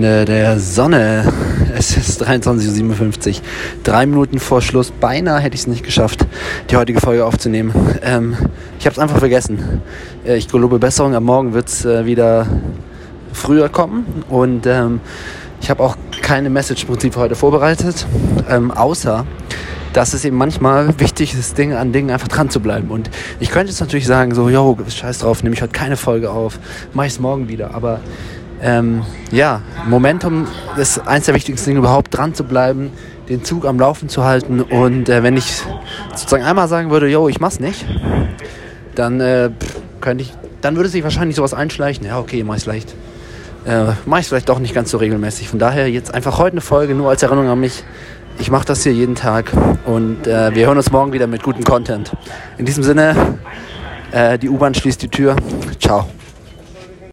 der Sonne. Es ist 23.57 Uhr. Drei Minuten vor Schluss. Beinahe hätte ich es nicht geschafft, die heutige Folge aufzunehmen. Ähm, ich habe es einfach vergessen. Äh, ich gelobe Besserung. Am Morgen wird es äh, wieder früher kommen. Und ähm, ich habe auch keine Message im Prinzip heute vorbereitet. Ähm, außer, dass es eben manchmal wichtig ist, Dinge an Dingen einfach dran zu bleiben. Und ich könnte jetzt natürlich sagen, so, yo, scheiß drauf, nehme ich heute keine Folge auf, mache ich es morgen wieder. Aber ähm, ja, Momentum ist eins der wichtigsten Dinge überhaupt, dran zu bleiben, den Zug am Laufen zu halten. Und äh, wenn ich sozusagen einmal sagen würde, yo, ich mach's nicht, dann äh, könnte ich, dann würde sich wahrscheinlich sowas einschleichen. Ja, okay, mach ich's leicht. Äh, mach ich's vielleicht doch nicht ganz so regelmäßig. Von daher jetzt einfach heute eine Folge, nur als Erinnerung an mich. Ich mache das hier jeden Tag und äh, wir hören uns morgen wieder mit gutem Content. In diesem Sinne, äh, die U-Bahn schließt die Tür. Ciao.